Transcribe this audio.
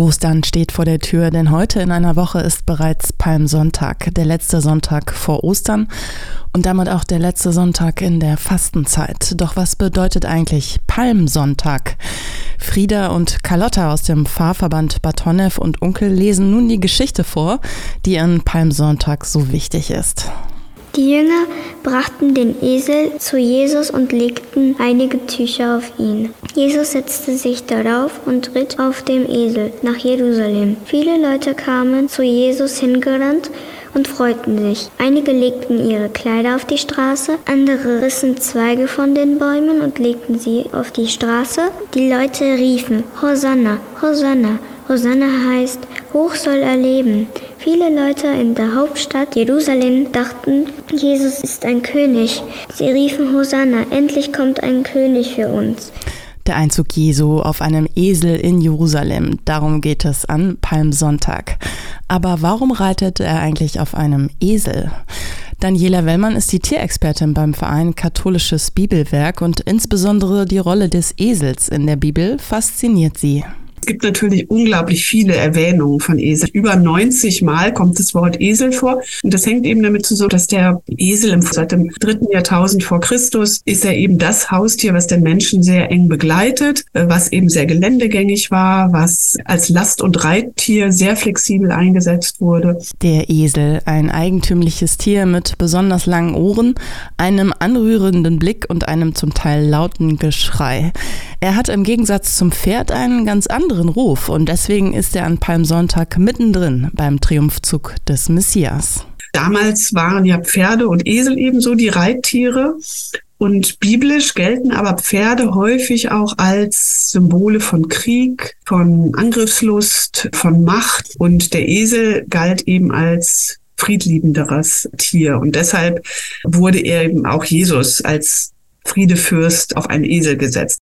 Ostern steht vor der Tür, denn heute in einer Woche ist bereits Palmsonntag, der letzte Sonntag vor Ostern und damit auch der letzte Sonntag in der Fastenzeit. Doch was bedeutet eigentlich Palmsonntag? Frieda und Carlotta aus dem Pfarrverband Batonev und Onkel lesen nun die Geschichte vor, die an Palmsonntag so wichtig ist. Die Jünger brachten den Esel zu Jesus und legten einige Tücher auf ihn. Jesus setzte sich darauf und ritt auf dem Esel nach Jerusalem. Viele Leute kamen zu Jesus hingerannt und freuten sich. Einige legten ihre Kleider auf die Straße, andere rissen Zweige von den Bäumen und legten sie auf die Straße. Die Leute riefen Hosanna, Hosanna. Hosanna heißt, hoch soll er leben. Viele Leute in der Hauptstadt Jerusalem dachten, Jesus ist ein König. Sie riefen Hosanna, endlich kommt ein König für uns. Der Einzug Jesu auf einem Esel in Jerusalem, darum geht es an Palmsonntag. Aber warum reitet er eigentlich auf einem Esel? Daniela Wellmann ist die Tierexpertin beim Verein Katholisches Bibelwerk und insbesondere die Rolle des Esels in der Bibel fasziniert sie. Es gibt natürlich unglaublich viele Erwähnungen von Esel. Über 90 Mal kommt das Wort Esel vor. Und das hängt eben damit zusammen, dass der Esel seit dem dritten Jahrtausend vor Christus ist er eben das Haustier, was den Menschen sehr eng begleitet, äh, was eben sehr geländegängig war, was als Last- und Reittier sehr flexibel eingesetzt wurde. Der Esel, ein eigentümliches Tier mit besonders langen Ohren, einem anrührenden Blick und einem zum Teil lauten Geschrei. Er hat im Gegensatz zum Pferd einen ganz anderen Ruf und deswegen ist er an Palmsonntag mittendrin beim Triumphzug des Messias. Damals waren ja Pferde und Esel ebenso die Reittiere. Und biblisch gelten aber Pferde häufig auch als Symbole von Krieg, von Angriffslust, von Macht. Und der Esel galt eben als friedliebenderes Tier. Und deshalb wurde er eben auch Jesus als Friedefürst auf einen Esel gesetzt.